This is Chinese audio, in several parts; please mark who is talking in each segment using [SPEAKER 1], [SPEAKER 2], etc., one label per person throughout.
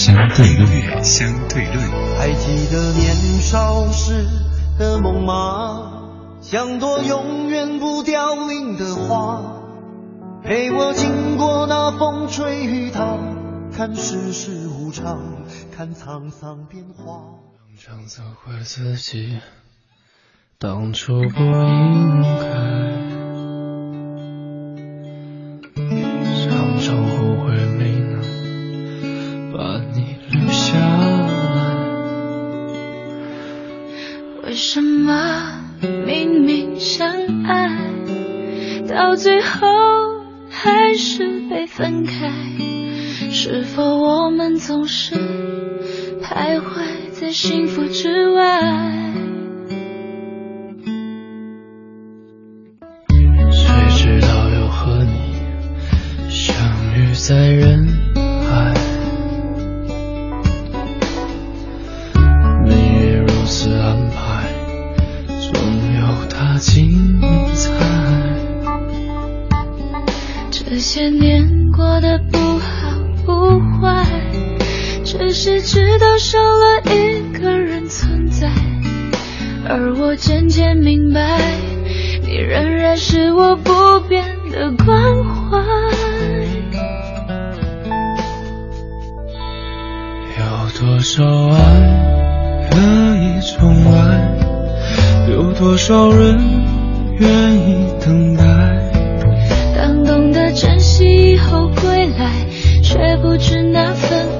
[SPEAKER 1] 相对论，相对论。
[SPEAKER 2] 还记得年少时的梦吗？像朵永远不凋零的花，陪我经过那风吹雨打，看世事无常，看沧桑变化。
[SPEAKER 3] 常责怪自己当初不应该，
[SPEAKER 4] 为什么明明相爱，到最后还是被分开？是否我们总是徘徊在幸福之外？
[SPEAKER 3] 谁知道又和你相遇在人
[SPEAKER 4] 是知道少了一个人存在，而我渐渐明白，你仍然是我不变的关怀。
[SPEAKER 3] 有多少爱可以重来？有多少人愿意等待？
[SPEAKER 4] 当懂得珍惜以后归来，却不知那份爱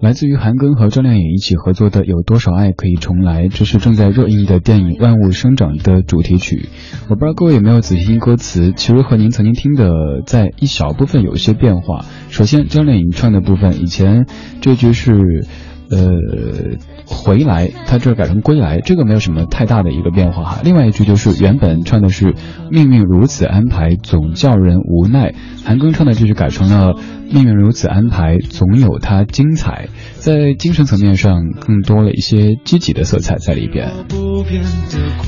[SPEAKER 5] 来自于韩庚和张靓颖一起合作的《有多少爱可以重来》，这是正在热映的电影《万物生长》的主题曲。我不知道各位有没有仔细听歌词，其实和您曾经听的在一小部分有一些变化。首先，张靓颖唱的部分，以前这句是。呃，回来，他这儿改成归来，这个没有什么太大的一个变化哈。另外一句就是原本唱的是命运如此安排，总叫人无奈。韩庚唱的这句改成了命运如此安排，总有它精彩。在精神层面上，更多了一些积极的色彩在里边。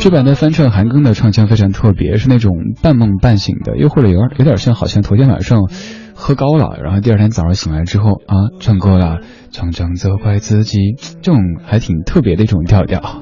[SPEAKER 5] 这版的翻唱韩庚的唱腔非常特别，是那种半梦半醒的，又或者有点有点像好像头天晚上。喝高了，然后第二天早上醒来之后啊，唱歌了，常常责怪自己，这种还挺特别的一种调调。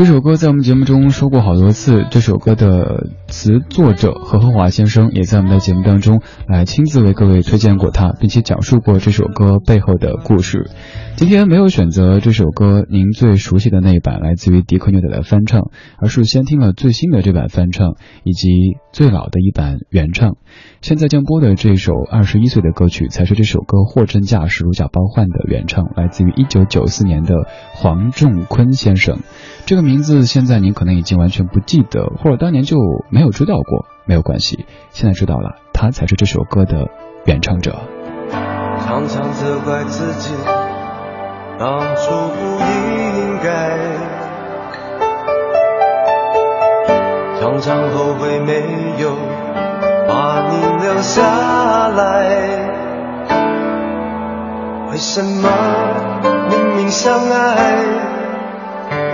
[SPEAKER 5] 这首歌在我们节目中说过好多次，这首歌的词作者何厚华先生也在我们的节目当中来亲自为各位推荐过他，并且讲述过这首歌背后的故事。今天没有选择这首歌您最熟悉的那一版，来自于迪克牛仔的翻唱，而是先听了最新的这版翻唱，以及最老的一版原唱。现在将播的这首二十一岁的歌曲，才是这首歌货真价实、如假包换的原唱，来自于一九九四年的黄仲坤先生。这个名字现在您可能已经完全不记得，或者当年就没有知道过，没有关系，现在知道了，他才是这首歌的原唱者。
[SPEAKER 2] 常常责怪自己。当初不应该，常常后悔没有把你留下来。为什么明明相爱，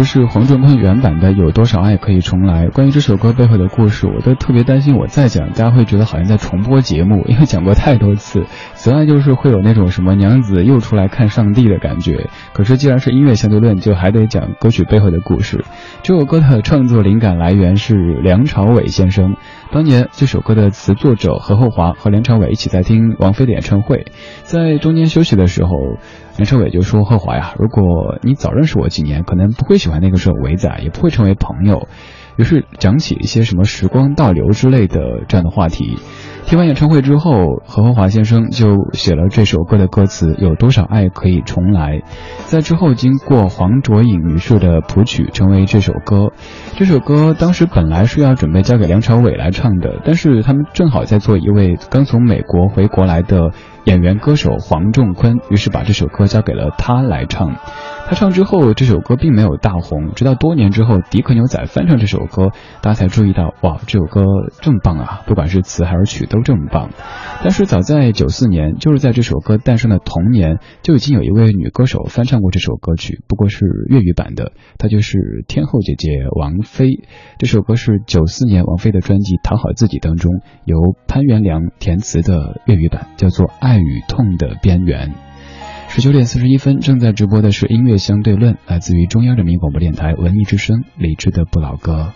[SPEAKER 5] 这是黄仲坤原版的《有多少爱可以重来》。关于这首歌背后的故事，我都特别担心，我再讲，大家会觉得好像在重播节目，因为讲过太多次。此外，就是会有那种什么娘子又出来看上帝的感觉。可是，既然是音乐相对论，就还得讲歌曲背后的故事。这首歌的创作灵感来源是梁朝伟先生。当年这首歌的词作者何厚华和梁朝伟一起在听王菲的演唱会，在中间休息的时候，梁朝伟就说：“厚华呀，如果你早认识我几年，可能不会喜欢那个时候伟仔，也不会成为朋友。”于是讲起一些什么时光倒流之类的这样的话题。听完演唱会之后，何厚华先生就写了这首歌的歌词：“有多少爱可以重来？”在之后，经过黄卓颖女士的谱曲，成为这首歌。这首歌当时本来是要准备交给梁朝伟来唱的，但是他们正好在做一位刚从美国回国来的演员歌手黄仲坤，于是把这首歌交给了他来唱。他唱之后，这首歌并没有大红，直到多年之后，迪克牛仔翻唱这首歌，大家才注意到，哇，这首歌这么棒啊！不管是词还是曲都这么棒。但是早在九四年，就是在这首歌诞生的同年，就已经有一位女歌手翻唱过这首歌曲，不过是粤语版的，她就是天后姐姐王菲。这首歌是九四年王菲的专辑《讨好自己》当中由潘元良填词的粤语版，叫做《爱与痛的边缘》。十九点四十一分，正在直播的是音乐相对论，来自于中央人民广播电台文艺之声理智的不老歌。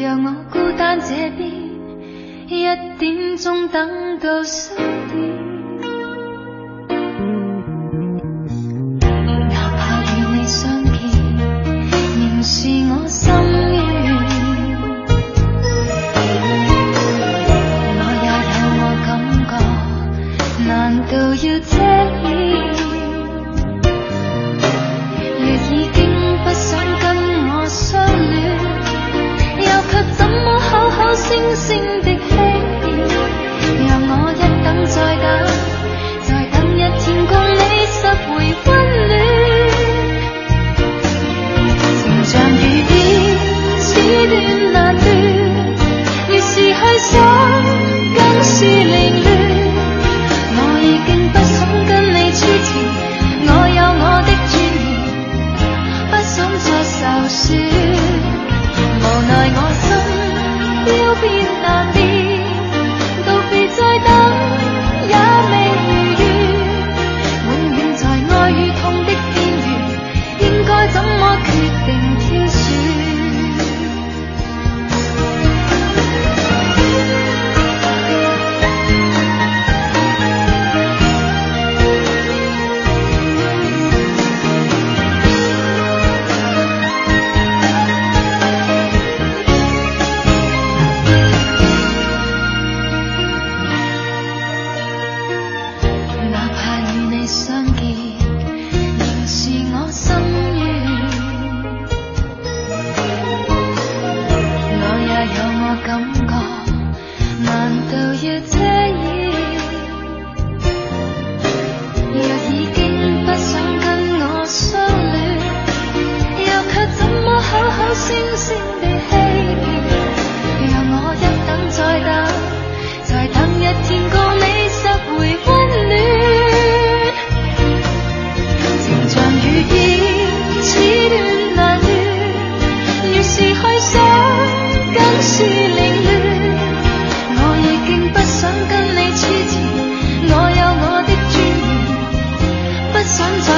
[SPEAKER 4] 让我孤单这边，一点钟等到心。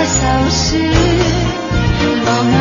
[SPEAKER 4] 愁绪茫